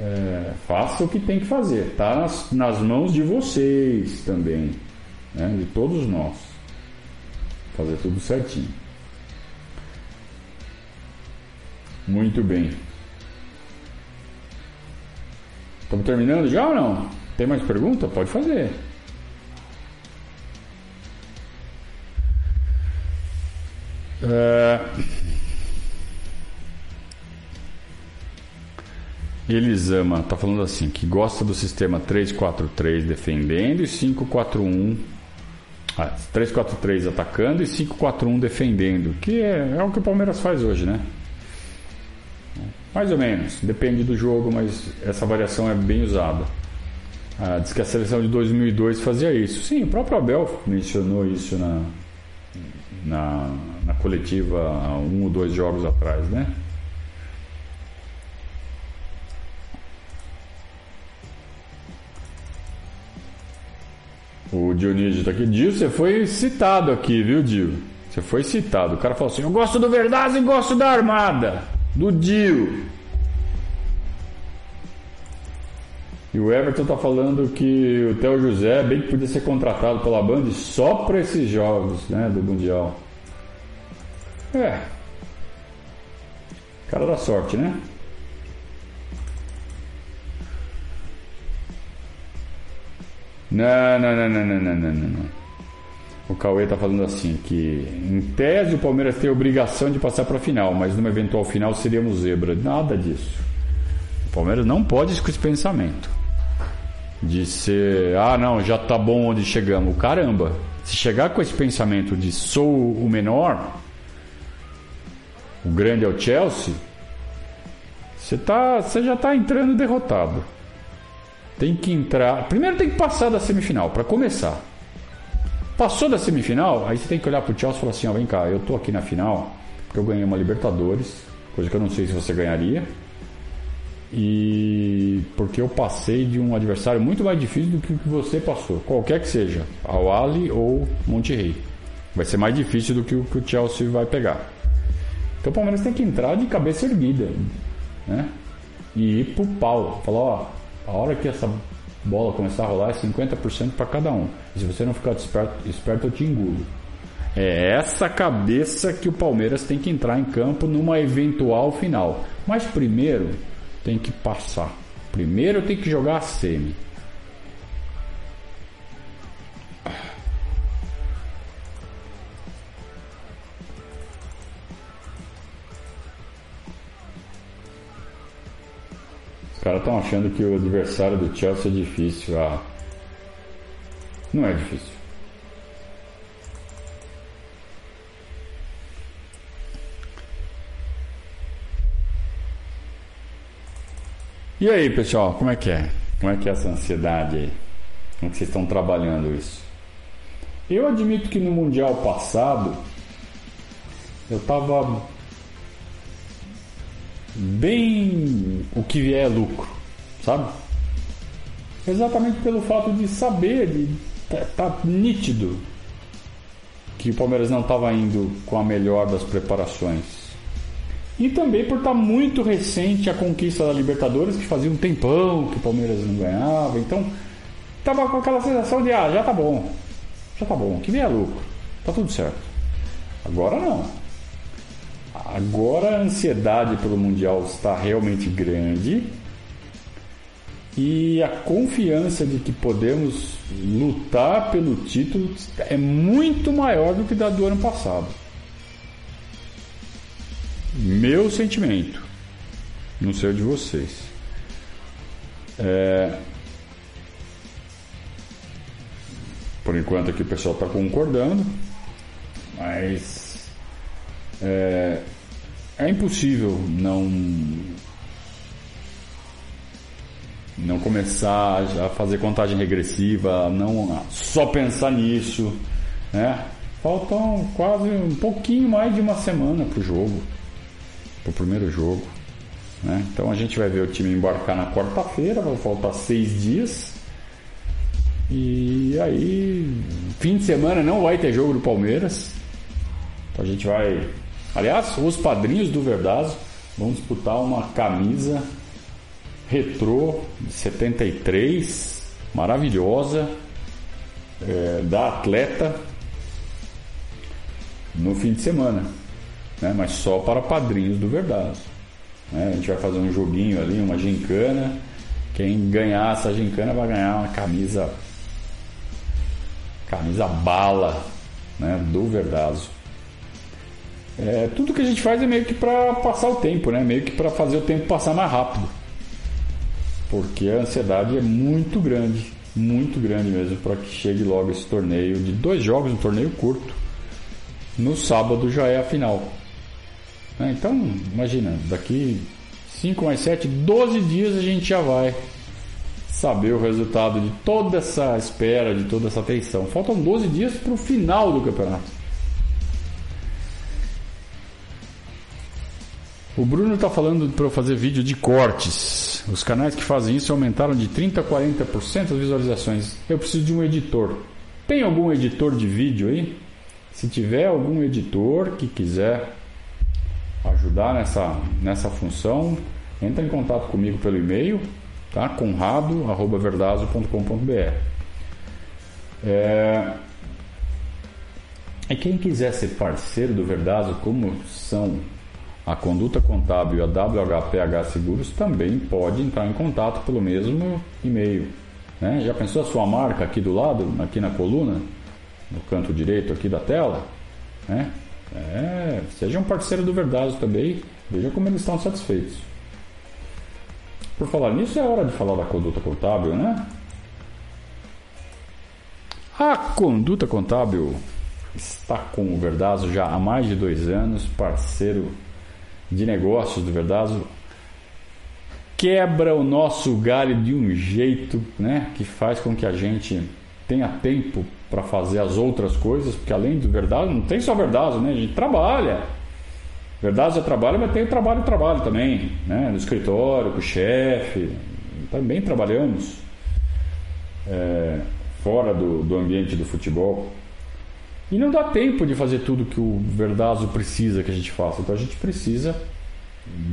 A: É, faça o que tem que fazer, tá nas, nas mãos de vocês também, né? de todos nós. Fazer tudo certinho. Muito bem. Estamos terminando já ou não? Tem mais pergunta? Pode fazer. É... Elisama tá falando assim que gosta do sistema 3-4-3 defendendo e 5-4-1 ah, 3-4-3 atacando e 5-4-1 defendendo, que é, é, o que o Palmeiras faz hoje, né? Mais ou menos, depende do jogo, mas essa variação é bem usada. Ah, diz que a seleção de 2002 fazia isso. Sim, o próprio Abel mencionou isso na, na, na coletiva um ou dois jogos atrás, né? O Dionísio está aqui. Dio, você foi citado aqui, viu, Dio? Você foi citado. O cara falou assim: Eu gosto do Verdade e gosto da Armada. Do Dio. E o Everton tá falando que o Theo José bem que podia ser contratado pela Band só para esses jogos, né, do Mundial. É. Cara da sorte, né? Não, não, não, não, não, não, não. O Cauê tá falando assim que em tese o Palmeiras tem a obrigação de passar para final, mas numa eventual final seríamos zebra. Nada disso. O Palmeiras não pode ir com esse pensamento de ser, ah, não, já tá bom onde chegamos. Caramba, se chegar com esse pensamento de sou o menor, o grande é o Chelsea, você, tá, você já está entrando derrotado. Tem que entrar. Primeiro tem que passar da semifinal, para começar. Passou da semifinal, aí você tem que olhar pro Chelsea e falar assim: ó, vem cá, eu tô aqui na final, porque eu ganhei uma Libertadores, coisa que eu não sei se você ganharia. E porque eu passei de um adversário muito mais difícil do que o que você passou, qualquer que seja, ao Ali ou Monterrey. Vai ser mais difícil do que o que o Chelsea vai pegar. Então o Palmeiras tem que entrar de cabeça erguida, né? E ir pro pau. Falar, ó, a hora que essa bola começar a rolar é 50% para cada um. E se você não ficar esperto, esperto, eu te engulo. É essa cabeça que o Palmeiras tem que entrar em campo numa eventual final. Mas primeiro tem que passar. Primeiro tenho que jogar a semi. Caras estão achando que o adversário do Chelsea é difícil. Ah, não é difícil. E aí, pessoal, como é que é? Como é que é essa ansiedade aí? Como que vocês estão trabalhando isso? Eu admito que no Mundial passado eu estava bem o que vier é lucro, sabe? Exatamente pelo fato de saber, de tá, tá nítido que o Palmeiras não estava indo com a melhor das preparações. E também por estar tá muito recente a conquista da Libertadores, que fazia um tempão que o Palmeiras não ganhava. Então, tava com aquela sensação de, ah, já tá bom. Já tá bom, que venha lucro. Tá tudo certo. Agora não. Agora a ansiedade pelo Mundial está realmente grande. E a confiança de que podemos lutar pelo título é muito maior do que da do ano passado. Meu sentimento. Não sei o de vocês. É... Por enquanto aqui o pessoal está concordando, mas é... é impossível não não começar a fazer contagem regressiva, não só pensar nisso, né? Faltam quase um pouquinho mais de uma semana para o jogo para o primeiro jogo. Né? Então a gente vai ver o time embarcar na quarta-feira, vai faltar seis dias. E aí, fim de semana não vai ter jogo do Palmeiras. Então a gente vai. Aliás, os padrinhos do Verdazo vão disputar uma camisa retrô de 73, maravilhosa, é, da atleta no fim de semana né? mas só para padrinhos do Verdazo. Né? A gente vai fazer um joguinho ali, uma gincana. Quem ganhar essa gincana vai ganhar uma camisa camisa bala né? do Verdazo. É, tudo que a gente faz é meio que para passar o tempo, né? meio que para fazer o tempo passar mais rápido. Porque a ansiedade é muito grande, muito grande mesmo, para que chegue logo esse torneio de dois jogos, um torneio curto. No sábado já é a final. Né? Então, imagina, daqui 5 mais 7, 12 dias a gente já vai saber o resultado de toda essa espera, de toda essa tensão. Faltam 12 dias para o final do campeonato. O Bruno está falando para eu fazer vídeo de cortes. Os canais que fazem isso aumentaram de 30% a 40% as visualizações. Eu preciso de um editor. Tem algum editor de vídeo aí? Se tiver algum editor que quiser ajudar nessa, nessa função, entra em contato comigo pelo e-mail, tá? conrado.verdazo.com.br. É... E quem quiser ser parceiro do Verdazo, como são a Conduta Contábil e a WHPH Seguros, também pode entrar em contato pelo mesmo e-mail. Né? Já pensou a sua marca aqui do lado, aqui na coluna, no canto direito aqui da tela? Né? É, seja um parceiro do Verdazo também, veja como eles estão satisfeitos. Por falar nisso, é hora de falar da conduta contábil, né? A conduta contábil está com o Verdazo já há mais de dois anos, parceiro de negócios do Verdazo. Quebra o nosso galho de um jeito né, que faz com que a gente tenha tempo para fazer as outras coisas, porque além do verdade, não tem só verdade, né? A gente trabalha. Verdade é trabalho, mas tem o trabalho trabalho também, né? No escritório, com o chefe, também trabalhamos é, fora do, do ambiente do futebol. E não dá tempo de fazer tudo que o Verdazo precisa que a gente faça. Então a gente precisa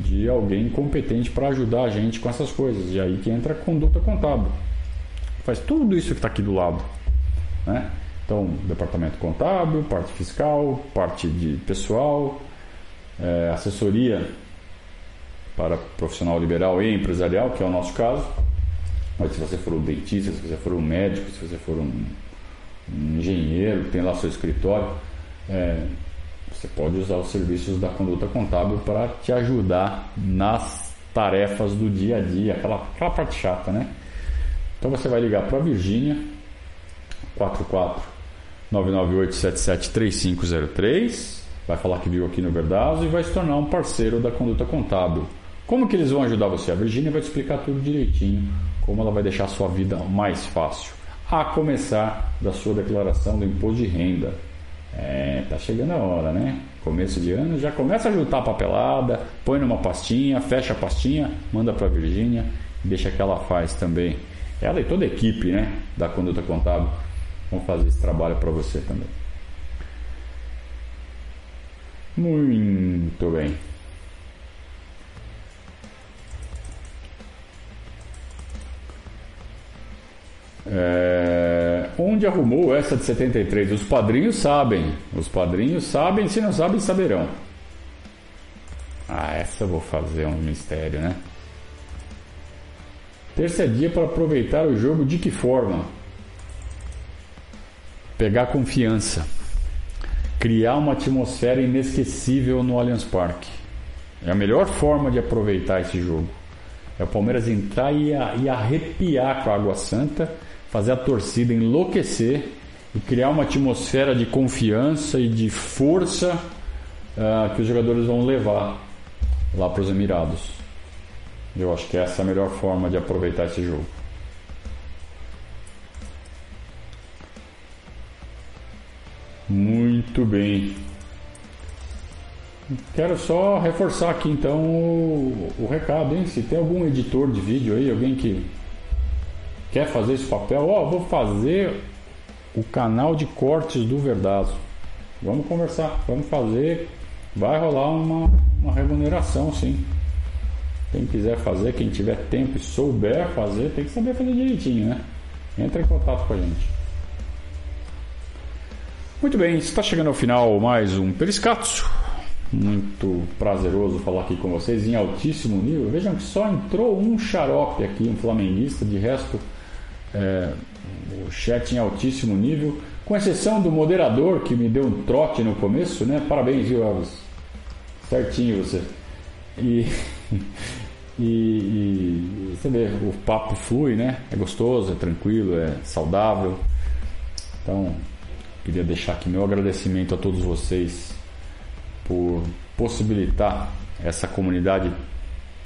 A: de alguém competente para ajudar a gente com essas coisas. E aí que entra a conduta contábil. Faz tudo isso que está aqui do lado. Né? Então, departamento contábil, parte fiscal, parte de pessoal, é, assessoria para profissional liberal e empresarial, que é o nosso caso. Mas se você for um dentista, se você for um médico, se você for um, um engenheiro, tem lá seu escritório, é, você pode usar os serviços da conduta contábil para te ajudar nas tarefas do dia a dia, aquela, aquela parte chata, né? Então você vai ligar para a Virgínia, 44 998 3503, vai falar que viu aqui no Verdazo e vai se tornar um parceiro da conduta contábil. Como que eles vão ajudar você? A Virgínia vai te explicar tudo direitinho, como ela vai deixar a sua vida mais fácil. A começar da sua declaração do imposto de renda. É, tá chegando a hora, né? Começo de ano, já começa a juntar a papelada, põe numa pastinha, fecha a pastinha, manda para a Virgínia, deixa que ela faz também. Ela e toda a equipe, né, da conduta contábil vão fazer esse trabalho para você também. Muito bem. É, onde arrumou essa de 73? Os padrinhos sabem. Os padrinhos sabem, se não sabem, saberão. Ah, essa eu vou fazer um mistério, né? Terça dia para aproveitar o jogo de que forma? Pegar confiança. Criar uma atmosfera inesquecível no Allianz Parque. É a melhor forma de aproveitar esse jogo. É o Palmeiras entrar e, e arrepiar com a Água Santa fazer a torcida enlouquecer e criar uma atmosfera de confiança e de força uh, que os jogadores vão levar lá para os Emirados. Eu acho que essa é a melhor forma de aproveitar esse jogo. Muito bem. Quero só reforçar aqui então o, o recado, hein? Se tem algum editor de vídeo aí, alguém que quer fazer esse papel? Ó, oh, vou fazer o canal de cortes do Verdazo. Vamos conversar, vamos fazer. Vai rolar uma, uma remuneração, sim. Quem quiser fazer, quem tiver tempo e souber fazer, tem que saber fazer direitinho, né? Entra em contato com a gente. Muito bem, está chegando ao final mais um Periscatso. Muito prazeroso falar aqui com vocês em altíssimo nível. Vejam que só entrou um xarope aqui, um flamenguista, de resto é, o chat em altíssimo nível, com exceção do moderador que me deu um trote no começo, né? Parabéns, viu, Elvis? Certinho você. [LAUGHS] E, e, e, você vê, o papo flui, né? É gostoso, é tranquilo, é saudável. Então, queria deixar aqui meu agradecimento a todos vocês por possibilitar essa comunidade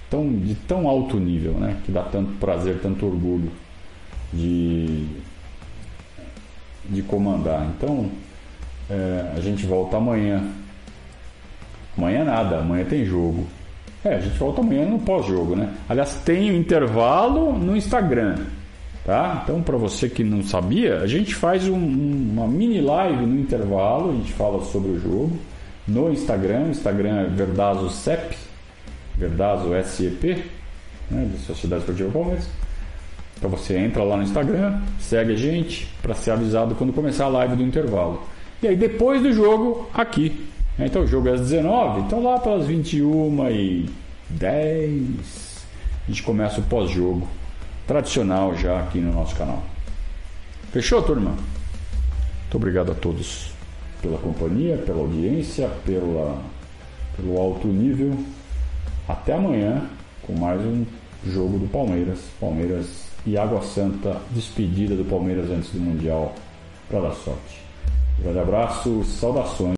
A: tão, de tão alto nível, né? Que dá tanto prazer, tanto orgulho de, de comandar. Então, é, a gente volta amanhã. Amanhã nada, amanhã tem jogo. É, a gente volta amanhã no pós-jogo, né? Aliás, tem um intervalo no Instagram, tá? Então, para você que não sabia, a gente faz um, uma mini live no intervalo, a gente fala sobre o jogo no Instagram. O Instagram é Verdazo CEP, Verdazo SEP, né, de Sociedade Esportiva Palmeiras. Então você entra lá no Instagram, segue a gente para ser avisado quando começar a live do intervalo. E aí depois do jogo, aqui. Então o jogo é às 19, então lá pelas 21 e 10 a gente começa o pós-jogo. Tradicional já aqui no nosso canal. Fechou, turma? Muito obrigado a todos pela companhia, pela audiência, pela, pelo alto nível. Até amanhã com mais um jogo do Palmeiras. Palmeiras e Água Santa, despedida do Palmeiras antes do Mundial, para dar sorte. Um grande abraço, saudações.